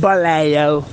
Boleio.